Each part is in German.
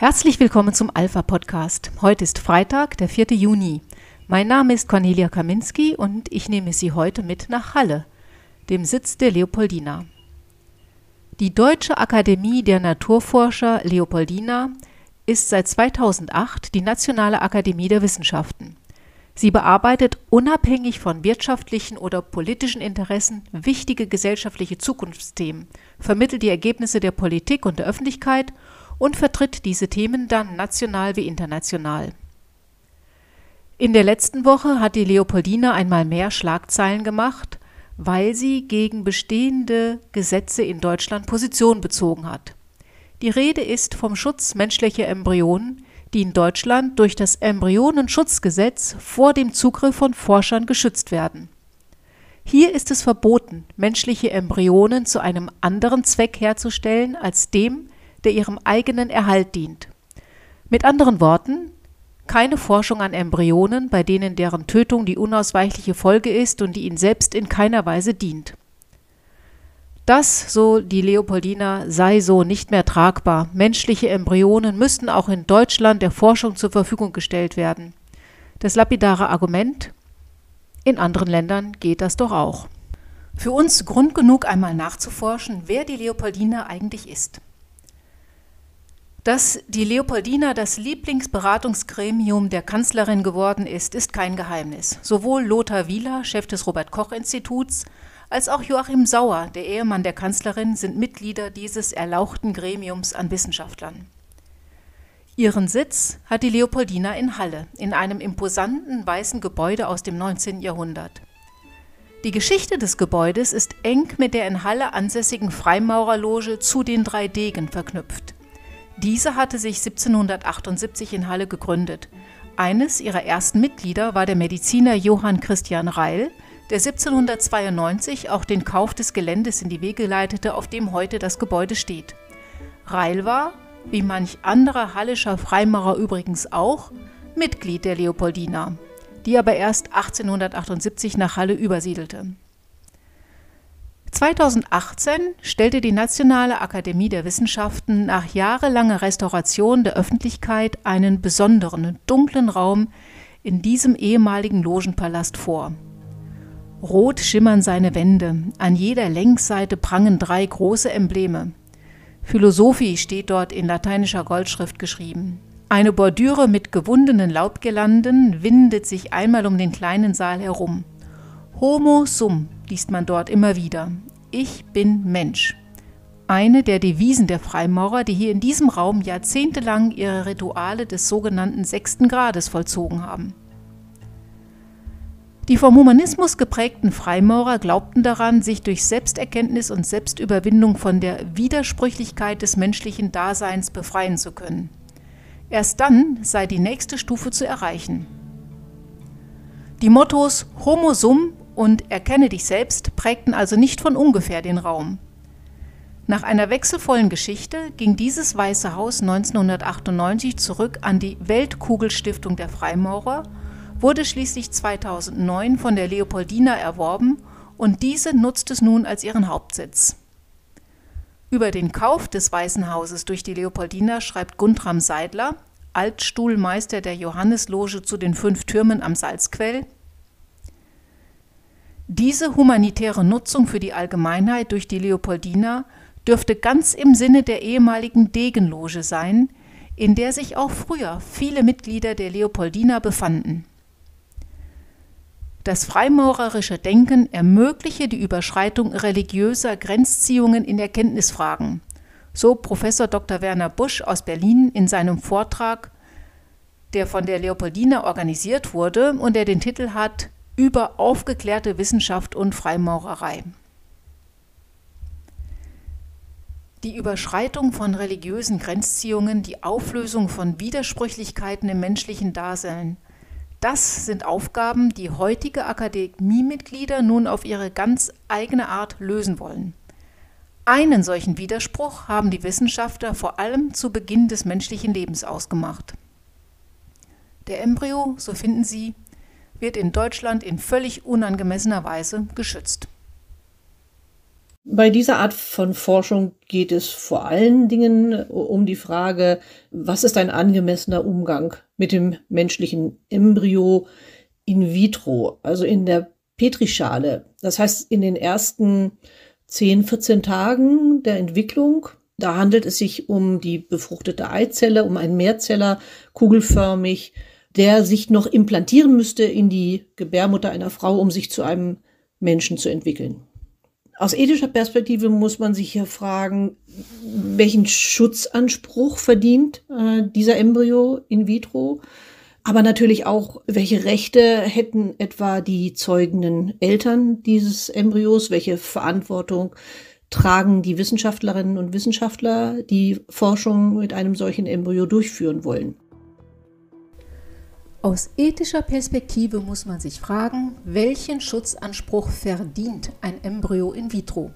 Herzlich willkommen zum Alpha Podcast. Heute ist Freitag, der 4. Juni. Mein Name ist Cornelia Kaminski und ich nehme Sie heute mit nach Halle, dem Sitz der Leopoldina. Die Deutsche Akademie der Naturforscher Leopoldina ist seit 2008 die Nationale Akademie der Wissenschaften. Sie bearbeitet unabhängig von wirtschaftlichen oder politischen Interessen wichtige gesellschaftliche Zukunftsthemen, vermittelt die Ergebnisse der Politik und der Öffentlichkeit und vertritt diese Themen dann national wie international. In der letzten Woche hat die Leopoldina einmal mehr Schlagzeilen gemacht, weil sie gegen bestehende Gesetze in Deutschland Position bezogen hat. Die Rede ist vom Schutz menschlicher Embryonen, die in Deutschland durch das Embryonenschutzgesetz vor dem Zugriff von Forschern geschützt werden. Hier ist es verboten, menschliche Embryonen zu einem anderen Zweck herzustellen als dem, der ihrem eigenen Erhalt dient. Mit anderen Worten, keine Forschung an Embryonen, bei denen deren Tötung die unausweichliche Folge ist und die ihnen selbst in keiner Weise dient. Das, so die Leopoldina, sei so nicht mehr tragbar. Menschliche Embryonen müssten auch in Deutschland der Forschung zur Verfügung gestellt werden. Das lapidare Argument, in anderen Ländern geht das doch auch. Für uns Grund genug, einmal nachzuforschen, wer die Leopoldina eigentlich ist. Dass die Leopoldina das Lieblingsberatungsgremium der Kanzlerin geworden ist, ist kein Geheimnis. Sowohl Lothar Wieler, Chef des Robert Koch Instituts, als auch Joachim Sauer, der Ehemann der Kanzlerin, sind Mitglieder dieses erlauchten Gremiums an Wissenschaftlern. Ihren Sitz hat die Leopoldina in Halle, in einem imposanten weißen Gebäude aus dem 19. Jahrhundert. Die Geschichte des Gebäudes ist eng mit der in Halle ansässigen Freimaurerloge zu den drei Degen verknüpft. Diese hatte sich 1778 in Halle gegründet. Eines ihrer ersten Mitglieder war der Mediziner Johann Christian Reil, der 1792 auch den Kauf des Geländes in die Wege leitete, auf dem heute das Gebäude steht. Reil war, wie manch anderer hallischer Freimaurer übrigens auch, Mitglied der Leopoldina, die aber erst 1878 nach Halle übersiedelte. 2018 stellte die Nationale Akademie der Wissenschaften nach jahrelanger Restauration der Öffentlichkeit einen besonderen, dunklen Raum in diesem ehemaligen Logenpalast vor. Rot schimmern seine Wände, an jeder Längsseite prangen drei große Embleme. Philosophie steht dort in lateinischer Goldschrift geschrieben. Eine Bordüre mit gewundenen Laubgirlanden windet sich einmal um den kleinen Saal herum. Homo sum liest man dort immer wieder. Ich bin Mensch. Eine der Devisen der Freimaurer, die hier in diesem Raum jahrzehntelang ihre Rituale des sogenannten sechsten Grades vollzogen haben. Die vom Humanismus geprägten Freimaurer glaubten daran, sich durch Selbsterkenntnis und Selbstüberwindung von der Widersprüchlichkeit des menschlichen Daseins befreien zu können. Erst dann sei die nächste Stufe zu erreichen. Die Mottos Homo sum und Erkenne dich selbst prägten also nicht von ungefähr den Raum. Nach einer wechselvollen Geschichte ging dieses Weiße Haus 1998 zurück an die Weltkugelstiftung der Freimaurer, wurde schließlich 2009 von der Leopoldina erworben und diese nutzt es nun als ihren Hauptsitz. Über den Kauf des Weißen Hauses durch die Leopoldina schreibt Guntram Seidler, Altstuhlmeister der Johannesloge zu den fünf Türmen am Salzquell, diese humanitäre Nutzung für die Allgemeinheit durch die Leopoldina dürfte ganz im Sinne der ehemaligen Degenloge sein, in der sich auch früher viele Mitglieder der Leopoldina befanden. Das freimaurerische Denken ermögliche die Überschreitung religiöser Grenzziehungen in Erkenntnisfragen, so Professor Dr. Werner Busch aus Berlin in seinem Vortrag, der von der Leopoldina organisiert wurde und der den Titel hat über aufgeklärte Wissenschaft und Freimaurerei. Die Überschreitung von religiösen Grenzziehungen, die Auflösung von Widersprüchlichkeiten im menschlichen Dasein, das sind Aufgaben, die heutige Akademiemitglieder nun auf ihre ganz eigene Art lösen wollen. Einen solchen Widerspruch haben die Wissenschaftler vor allem zu Beginn des menschlichen Lebens ausgemacht. Der Embryo, so finden sie, wird in Deutschland in völlig unangemessener Weise geschützt. Bei dieser Art von Forschung geht es vor allen Dingen um die Frage, was ist ein angemessener Umgang mit dem menschlichen Embryo in vitro, also in der Petrischale. Das heißt, in den ersten 10, 14 Tagen der Entwicklung, da handelt es sich um die befruchtete Eizelle, um einen Mehrzeller, kugelförmig, der sich noch implantieren müsste in die Gebärmutter einer Frau, um sich zu einem Menschen zu entwickeln. Aus ethischer Perspektive muss man sich hier fragen, welchen Schutzanspruch verdient äh, dieser Embryo in vitro, aber natürlich auch, welche Rechte hätten etwa die zeugenden Eltern dieses Embryos, welche Verantwortung tragen die Wissenschaftlerinnen und Wissenschaftler, die Forschung mit einem solchen Embryo durchführen wollen. Aus ethischer Perspektive muss man sich fragen, welchen Schutzanspruch verdient ein Embryo in vitro?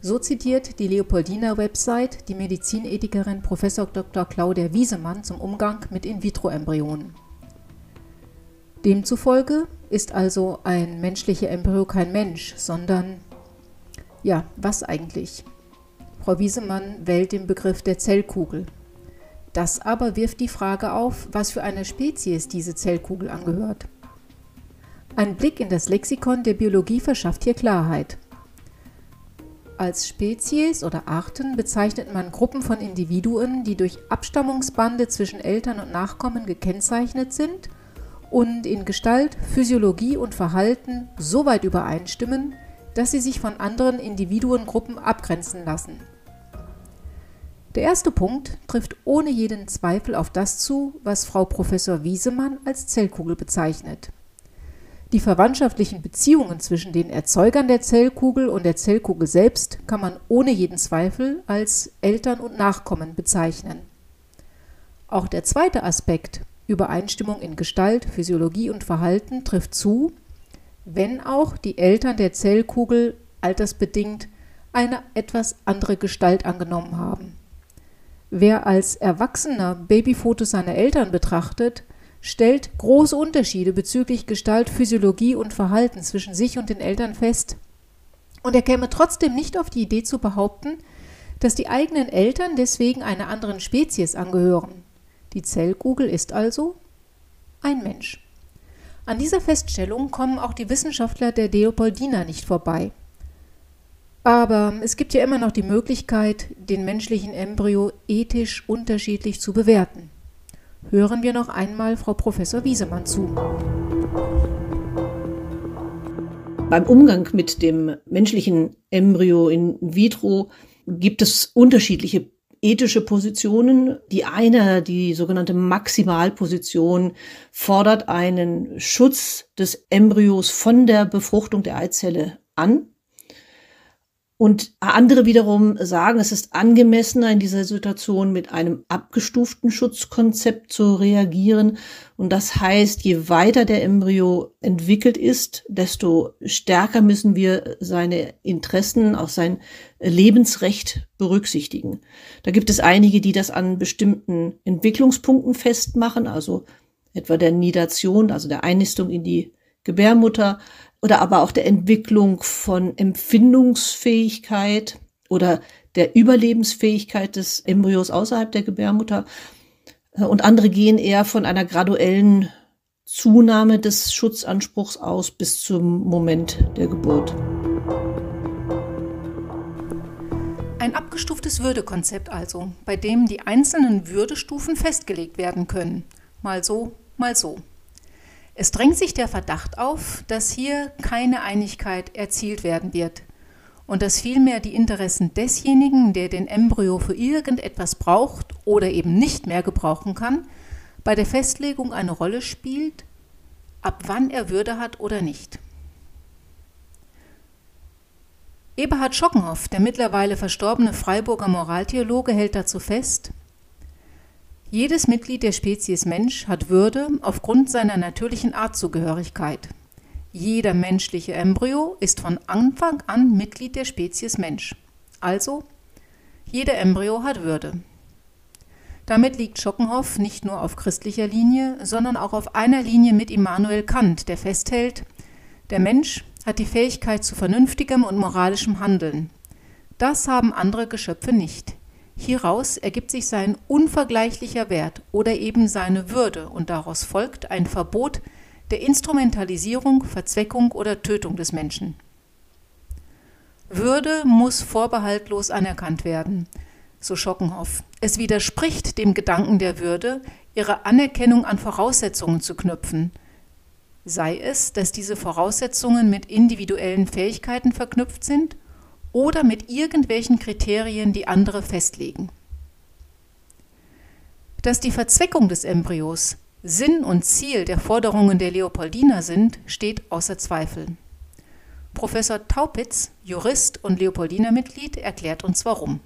So zitiert die Leopoldina-Website die Medizinethikerin Prof. Dr. Claudia Wiesemann zum Umgang mit In-vitro-Embryonen. Demzufolge ist also ein menschlicher Embryo kein Mensch, sondern ja, was eigentlich? Frau Wiesemann wählt den Begriff der Zellkugel. Das aber wirft die Frage auf, was für eine Spezies diese Zellkugel angehört. Ein Blick in das Lexikon der Biologie verschafft hier Klarheit. Als Spezies oder Arten bezeichnet man Gruppen von Individuen, die durch Abstammungsbande zwischen Eltern und Nachkommen gekennzeichnet sind und in Gestalt, Physiologie und Verhalten so weit übereinstimmen, dass sie sich von anderen Individuengruppen abgrenzen lassen. Der erste Punkt trifft ohne jeden Zweifel auf das zu, was Frau Professor Wiesemann als Zellkugel bezeichnet. Die verwandtschaftlichen Beziehungen zwischen den Erzeugern der Zellkugel und der Zellkugel selbst kann man ohne jeden Zweifel als Eltern und Nachkommen bezeichnen. Auch der zweite Aspekt, Übereinstimmung in Gestalt, Physiologie und Verhalten, trifft zu, wenn auch die Eltern der Zellkugel altersbedingt eine etwas andere Gestalt angenommen haben. Wer als Erwachsener Babyfotos seiner Eltern betrachtet, stellt große Unterschiede bezüglich Gestalt, Physiologie und Verhalten zwischen sich und den Eltern fest. Und er käme trotzdem nicht auf die Idee zu behaupten, dass die eigenen Eltern deswegen einer anderen Spezies angehören. Die Zellkugel ist also ein Mensch. An dieser Feststellung kommen auch die Wissenschaftler der Leopoldina nicht vorbei. Aber es gibt ja immer noch die Möglichkeit, den menschlichen Embryo ethisch unterschiedlich zu bewerten. Hören wir noch einmal Frau Professor Wiesemann zu. Beim Umgang mit dem menschlichen Embryo in vitro gibt es unterschiedliche ethische Positionen. Die eine, die sogenannte Maximalposition, fordert einen Schutz des Embryos von der Befruchtung der Eizelle an. Und andere wiederum sagen, es ist angemessener in dieser Situation mit einem abgestuften Schutzkonzept zu reagieren. Und das heißt, je weiter der Embryo entwickelt ist, desto stärker müssen wir seine Interessen, auch sein Lebensrecht berücksichtigen. Da gibt es einige, die das an bestimmten Entwicklungspunkten festmachen, also etwa der Nidation, also der Einnistung in die Gebärmutter, oder aber auch der Entwicklung von Empfindungsfähigkeit oder der Überlebensfähigkeit des Embryos außerhalb der Gebärmutter. Und andere gehen eher von einer graduellen Zunahme des Schutzanspruchs aus bis zum Moment der Geburt. Ein abgestuftes Würdekonzept also, bei dem die einzelnen Würdestufen festgelegt werden können. Mal so, mal so. Es drängt sich der Verdacht auf, dass hier keine Einigkeit erzielt werden wird und dass vielmehr die Interessen desjenigen, der den Embryo für irgendetwas braucht oder eben nicht mehr gebrauchen kann, bei der Festlegung eine Rolle spielt, ab wann er Würde hat oder nicht. Eberhard Schockenhoff, der mittlerweile verstorbene Freiburger Moraltheologe, hält dazu fest, jedes Mitglied der Spezies Mensch hat Würde aufgrund seiner natürlichen Artzugehörigkeit. Jeder menschliche Embryo ist von Anfang an Mitglied der Spezies Mensch. Also, jeder Embryo hat Würde. Damit liegt Schockenhoff nicht nur auf christlicher Linie, sondern auch auf einer Linie mit Immanuel Kant, der festhält, der Mensch hat die Fähigkeit zu vernünftigem und moralischem Handeln. Das haben andere Geschöpfe nicht. Hieraus ergibt sich sein unvergleichlicher Wert oder eben seine Würde und daraus folgt ein Verbot der Instrumentalisierung, Verzweckung oder Tötung des Menschen. Würde muss vorbehaltlos anerkannt werden, so Schockenhoff. Es widerspricht dem Gedanken der Würde, ihre Anerkennung an Voraussetzungen zu knüpfen. Sei es, dass diese Voraussetzungen mit individuellen Fähigkeiten verknüpft sind oder mit irgendwelchen Kriterien, die andere festlegen. Dass die Verzweckung des Embryos Sinn und Ziel der Forderungen der Leopoldiner sind, steht außer Zweifel. Professor Taupitz, Jurist und Leopoldiner-Mitglied, erklärt uns warum.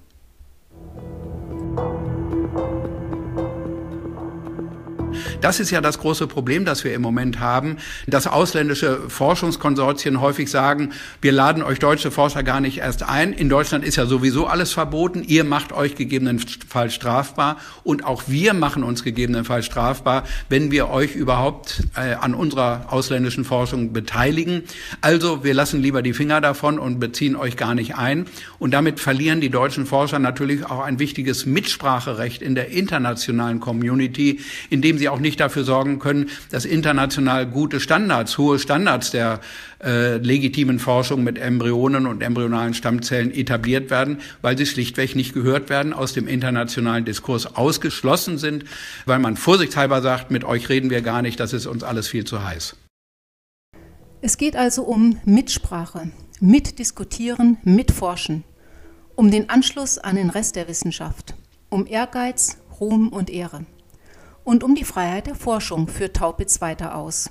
Das ist ja das große Problem, das wir im Moment haben, dass ausländische Forschungskonsortien häufig sagen, wir laden euch deutsche Forscher gar nicht erst ein. In Deutschland ist ja sowieso alles verboten. Ihr macht euch gegebenenfalls strafbar und auch wir machen uns gegebenenfalls strafbar, wenn wir euch überhaupt äh, an unserer ausländischen Forschung beteiligen. Also wir lassen lieber die Finger davon und beziehen euch gar nicht ein. Und damit verlieren die deutschen Forscher natürlich auch ein wichtiges Mitspracherecht in der internationalen Community, indem sie auch nicht dafür sorgen können, dass international gute Standards, hohe Standards der äh, legitimen Forschung mit Embryonen und embryonalen Stammzellen etabliert werden, weil sie schlichtweg nicht gehört werden, aus dem internationalen Diskurs ausgeschlossen sind, weil man vorsichtshalber sagt, mit euch reden wir gar nicht, das ist uns alles viel zu heiß. Es geht also um Mitsprache, mitdiskutieren, mitforschen, um den Anschluss an den Rest der Wissenschaft, um Ehrgeiz, Ruhm und Ehre und um die Freiheit der Forschung führt Taupitz weiter aus.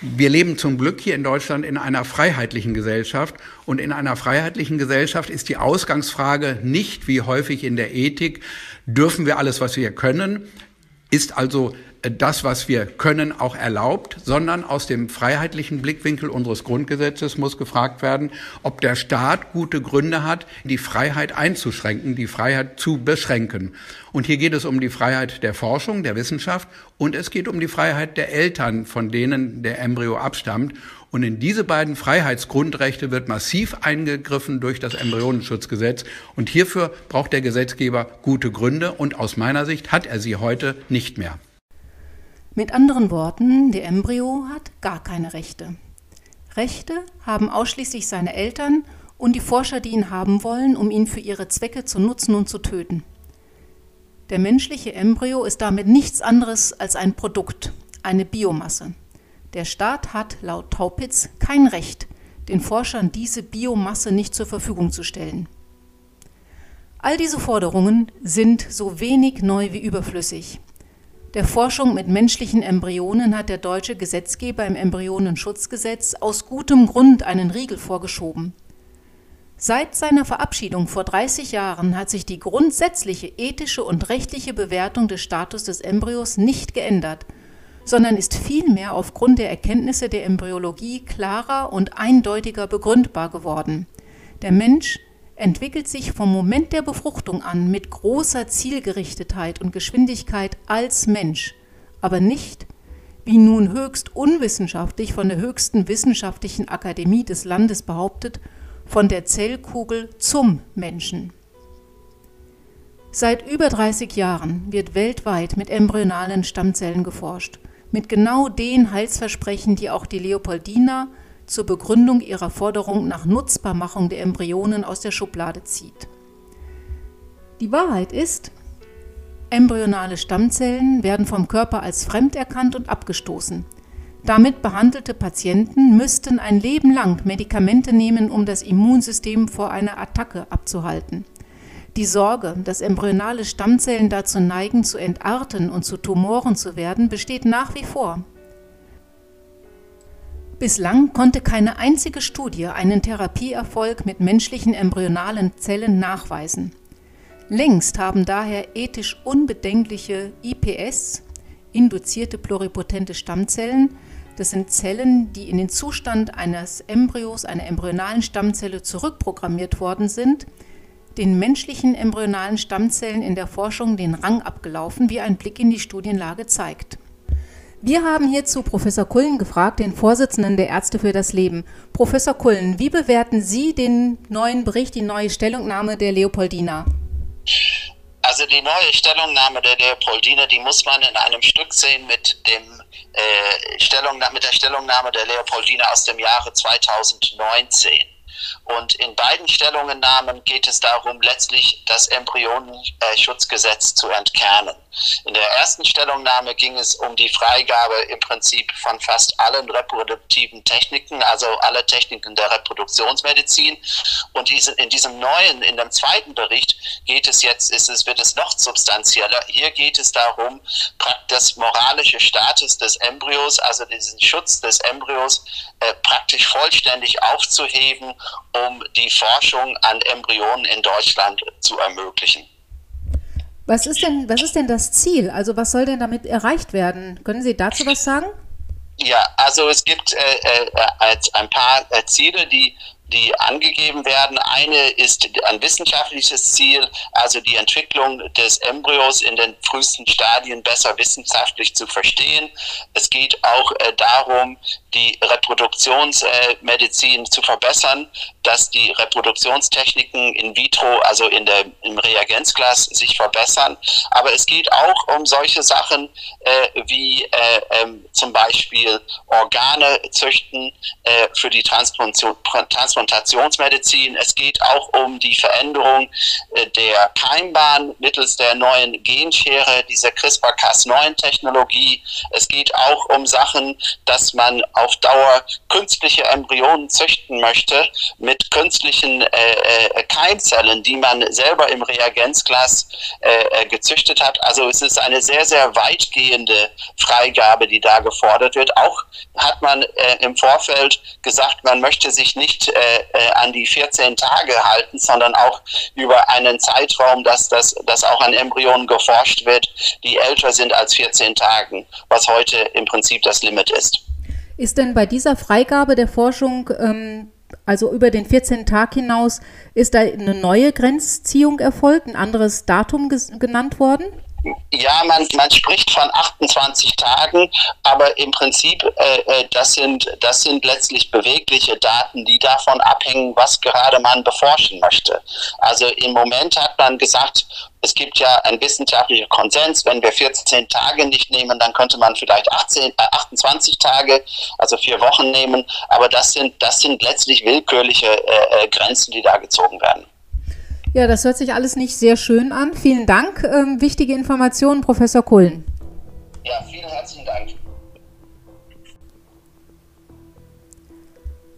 Wir leben zum Glück hier in Deutschland in einer freiheitlichen Gesellschaft. Und in einer freiheitlichen Gesellschaft ist die Ausgangsfrage nicht wie häufig in der Ethik, dürfen wir alles, was wir können? Ist also das, was wir können, auch erlaubt, sondern aus dem freiheitlichen Blickwinkel unseres Grundgesetzes muss gefragt werden, ob der Staat gute Gründe hat, die Freiheit einzuschränken, die Freiheit zu beschränken. Und hier geht es um die Freiheit der Forschung, der Wissenschaft und es geht um die Freiheit der Eltern, von denen der Embryo abstammt. Und in diese beiden Freiheitsgrundrechte wird massiv eingegriffen durch das Embryonenschutzgesetz. Und hierfür braucht der Gesetzgeber gute Gründe und aus meiner Sicht hat er sie heute nicht mehr. Mit anderen Worten, der Embryo hat gar keine Rechte. Rechte haben ausschließlich seine Eltern und die Forscher, die ihn haben wollen, um ihn für ihre Zwecke zu nutzen und zu töten. Der menschliche Embryo ist damit nichts anderes als ein Produkt, eine Biomasse. Der Staat hat laut Taupitz kein Recht, den Forschern diese Biomasse nicht zur Verfügung zu stellen. All diese Forderungen sind so wenig neu wie überflüssig. Der Forschung mit menschlichen Embryonen hat der deutsche Gesetzgeber im Embryonenschutzgesetz aus gutem Grund einen Riegel vorgeschoben. Seit seiner Verabschiedung vor 30 Jahren hat sich die grundsätzliche ethische und rechtliche Bewertung des Status des Embryos nicht geändert, sondern ist vielmehr aufgrund der Erkenntnisse der Embryologie klarer und eindeutiger begründbar geworden. Der Mensch entwickelt sich vom Moment der Befruchtung an mit großer Zielgerichtetheit und Geschwindigkeit als Mensch, aber nicht, wie nun höchst unwissenschaftlich von der höchsten wissenschaftlichen Akademie des Landes behauptet, von der Zellkugel zum Menschen. Seit über 30 Jahren wird weltweit mit embryonalen Stammzellen geforscht, mit genau den Heilsversprechen, die auch die Leopoldina zur Begründung ihrer Forderung nach Nutzbarmachung der Embryonen aus der Schublade zieht. Die Wahrheit ist, embryonale Stammzellen werden vom Körper als fremd erkannt und abgestoßen. Damit behandelte Patienten müssten ein Leben lang Medikamente nehmen, um das Immunsystem vor einer Attacke abzuhalten. Die Sorge, dass embryonale Stammzellen dazu neigen, zu entarten und zu Tumoren zu werden, besteht nach wie vor. Bislang konnte keine einzige Studie einen Therapieerfolg mit menschlichen embryonalen Zellen nachweisen. Längst haben daher ethisch unbedenkliche IPS, induzierte pluripotente Stammzellen, Das sind Zellen, die in den Zustand eines Embryos, einer embryonalen Stammzelle zurückprogrammiert worden sind, den menschlichen embryonalen Stammzellen in der Forschung den Rang abgelaufen, wie ein Blick in die Studienlage zeigt. Wir haben hierzu Professor Kullen gefragt, den Vorsitzenden der Ärzte für das Leben. Professor Kullen, wie bewerten Sie den neuen Bericht, die neue Stellungnahme der Leopoldina? Also die neue Stellungnahme der Leopoldina, die muss man in einem Stück sehen mit dem äh, Stellung, mit der Stellungnahme der Leopoldina aus dem Jahre 2019. Und in beiden Stellungnahmen geht es darum, letztlich das Embryonenschutzgesetz zu entkernen. In der ersten Stellungnahme ging es um die Freigabe im Prinzip von fast allen reproduktiven Techniken, also alle Techniken der Reproduktionsmedizin. Und in diesem neuen, in dem zweiten Bericht geht es jetzt, ist es, wird es noch substanzieller. Hier geht es darum, das moralische Status des Embryos, also diesen Schutz des Embryos, äh, praktisch vollständig aufzuheben, um die Forschung an Embryonen in Deutschland zu ermöglichen. Was ist denn, was ist denn das Ziel? Also was soll denn damit erreicht werden? Können Sie dazu was sagen? Ja, also es gibt äh, äh, ein paar äh, Ziele, die die angegeben werden. Eine ist ein wissenschaftliches Ziel, also die Entwicklung des Embryos in den frühesten Stadien besser wissenschaftlich zu verstehen. Es geht auch äh, darum, die Reproduktionsmedizin äh, zu verbessern, dass die Reproduktionstechniken in vitro, also in der, im Reagenzglas, sich verbessern. Aber es geht auch um solche Sachen äh, wie äh, ähm, zum Beispiel Organe züchten äh, für die Transplantation, Transplantationsmedizin. Es geht auch um die Veränderung äh, der Keimbahn mittels der neuen Genschere, dieser CRISPR-Cas9-Technologie. Es geht auch um Sachen, dass man auf Dauer künstliche Embryonen züchten möchte mit künstlichen äh, äh, Keimzellen, die man selber im Reagenzglas äh, äh, gezüchtet hat. Also es ist eine sehr, sehr weitgehende Freigabe, die da gefordert wird. Auch hat man äh, im Vorfeld gesagt, man möchte sich nicht äh, an die 14 Tage halten, sondern auch über einen Zeitraum, dass, das, dass auch an Embryonen geforscht wird, die älter sind als 14 Tagen, was heute im Prinzip das Limit ist. Ist denn bei dieser Freigabe der Forschung ähm, also über den 14. Tag hinaus, ist da eine neue Grenzziehung erfolgt, ein anderes Datum genannt worden? Ja, man, man spricht von 28 Tagen, aber im Prinzip, äh, äh, das, sind, das sind letztlich bewegliche Daten, die davon abhängen, was gerade man beforschen möchte. Also im Moment hat man gesagt, es gibt ja einen wissenschaftlichen Konsens, wenn wir 14 Tage nicht nehmen, dann könnte man vielleicht 18, äh, 28 Tage, also vier Wochen nehmen, aber das sind, das sind letztlich willkürliche äh, äh Grenzen, die da gezogen werden. Ja, das hört sich alles nicht sehr schön an. Vielen Dank. Ähm, wichtige Informationen, Professor Kullen. Ja, vielen herzlichen Dank.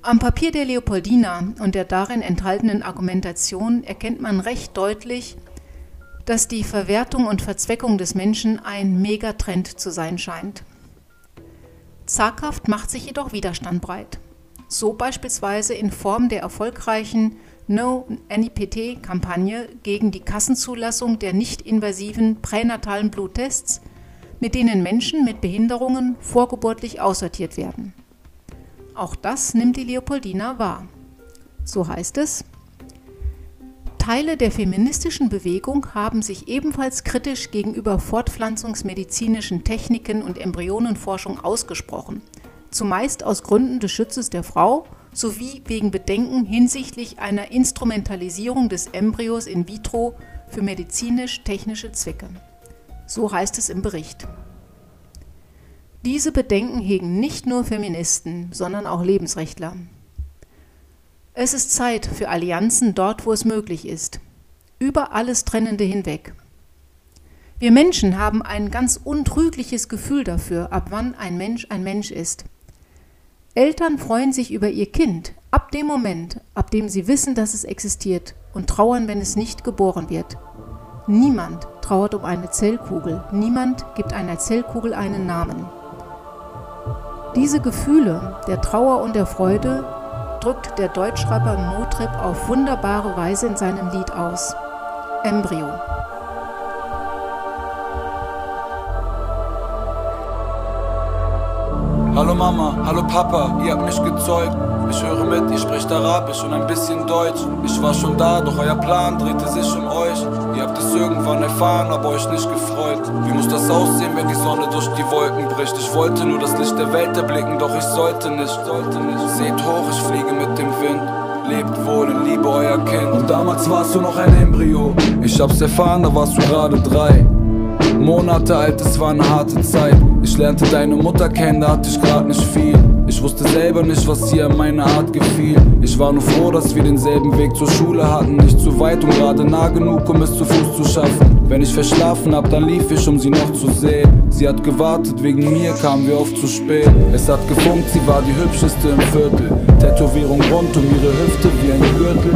Am Papier der Leopoldina und der darin enthaltenen Argumentation erkennt man recht deutlich, dass die Verwertung und Verzweckung des Menschen ein Megatrend zu sein scheint. Zaghaft macht sich jedoch Widerstand breit. So beispielsweise in Form der erfolgreichen No-NIPT-Kampagne gegen die Kassenzulassung der nicht-invasiven pränatalen Bluttests, mit denen Menschen mit Behinderungen vorgeburtlich aussortiert werden. Auch das nimmt die Leopoldina wahr. So heißt es, Teile der feministischen Bewegung haben sich ebenfalls kritisch gegenüber fortpflanzungsmedizinischen Techniken und Embryonenforschung ausgesprochen, zumeist aus Gründen des Schutzes der Frau sowie wegen Bedenken hinsichtlich einer Instrumentalisierung des Embryos in vitro für medizinisch-technische Zwecke. So heißt es im Bericht. Diese Bedenken hegen nicht nur Feministen, sondern auch Lebensrechtler. Es ist Zeit für Allianzen dort, wo es möglich ist, über alles Trennende hinweg. Wir Menschen haben ein ganz untrügliches Gefühl dafür, ab wann ein Mensch ein Mensch ist – Eltern freuen sich über ihr Kind ab dem Moment, ab dem sie wissen, dass es existiert und trauern, wenn es nicht geboren wird. Niemand trauert um eine Zellkugel, niemand gibt einer Zellkugel einen Namen. Diese Gefühle der Trauer und der Freude drückt der Deutschschreiber Motrip auf wunderbare Weise in seinem Lied aus. Embryo. Hallo Mama, hallo Papa, ihr habt mich gezeugt. Ich höre mit, ihr spricht Arabisch und ein bisschen Deutsch. Ich war schon da, doch euer Plan drehte sich um euch. Ihr habt es irgendwann erfahren, aber euch nicht gefreut. Wie muss das aussehen, wenn die Sonne durch die Wolken bricht? Ich wollte nur das Licht der Welt erblicken, doch ich sollte nicht, sollte nicht. Seht hoch, ich fliege mit dem Wind. Lebt wohl und liebe euer Kind. Und damals warst du noch ein Embryo. Ich hab's erfahren, da warst du gerade drei. Monate alt, es war eine harte Zeit. Ich lernte deine Mutter kennen, da hatte ich grad nicht viel. Ich wusste selber nicht, was ihr an meiner Art gefiel. Ich war nur froh, dass wir denselben Weg zur Schule hatten. Nicht zu weit und gerade nah genug, um es zu Fuß zu schaffen. Wenn ich verschlafen hab, dann lief ich, um sie noch zu sehen. Sie hat gewartet, wegen mir kamen wir oft zu spät. Es hat gefunkt, sie war die hübscheste im Viertel. Tätowierung rund um ihre Hüfte wie ein Gürtel.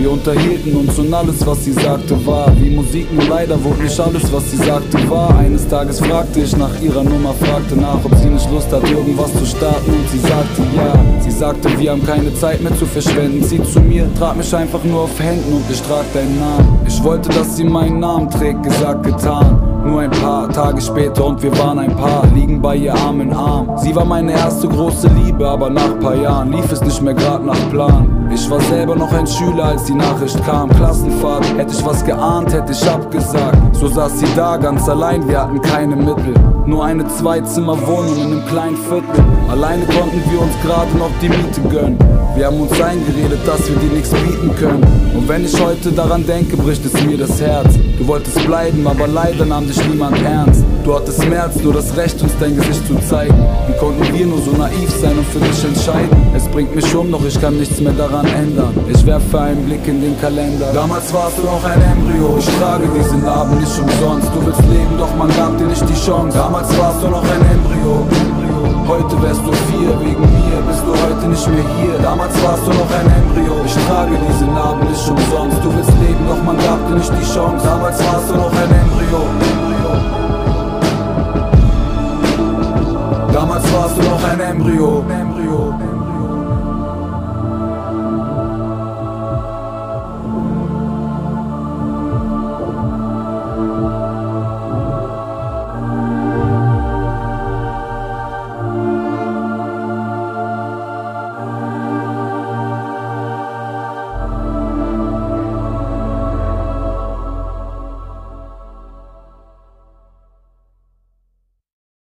Wir unterhielten uns und alles, was sie sagte, war wie Musik, nur leider wurde nicht alles, was sie sagte, wahr. Eines Tages fragte ich nach ihrer Nummer, fragte nach, ob sie nicht Lust hat, irgendwas zu starten und sie sagte ja. Sie sagte, wir haben keine Zeit mehr zu verschwenden. Sie zu mir, trag mich einfach nur auf Händen und ich trag deinen Namen. Ich wollte, dass sie meinen Namen trägt, gesagt, getan. Nur ein paar Tage später und wir waren ein Paar, liegen bei ihr Arm in Arm. Sie war meine erste große Liebe, aber nach paar Jahren lief es nicht mehr grad nach Plan. Ich war selber noch ein Schüler, als die Nachricht kam. Klassenfahrt, hätte ich was geahnt, hätte ich abgesagt. So saß sie da, ganz allein, wir hatten keine Mittel. Nur eine Zweizimmerwohnung in einem kleinen Viertel. Alleine konnten wir uns gerade noch die Miete gönnen. Wir haben uns eingeredet, dass wir dir nichts bieten können. Und wenn ich heute daran denke, bricht es mir das Herz. Du wolltest bleiben, aber leider nahm dich niemand ernst. Du hattest mehr als nur das Recht, uns dein Gesicht zu zeigen. Wie konnten wir nur so naiv sein und für dich entscheiden? Es bringt mich um, doch ich kann nichts mehr daran ändern. Ich werfe einen Blick in den Kalender. Damals warst du noch ein Embryo. Ich trage diesen Namen nicht umsonst. Du willst leben, doch man gab dir nicht die Chance. Damals warst du noch ein Embryo. Heute wärst du vier, wegen mir bist du heute nicht mehr hier. Damals warst du noch ein Embryo. Ich trage diesen Namen nicht umsonst. Du willst leben, doch man gab dir nicht die Chance. Damals warst du noch ein Embryo. Pas selon un embryo.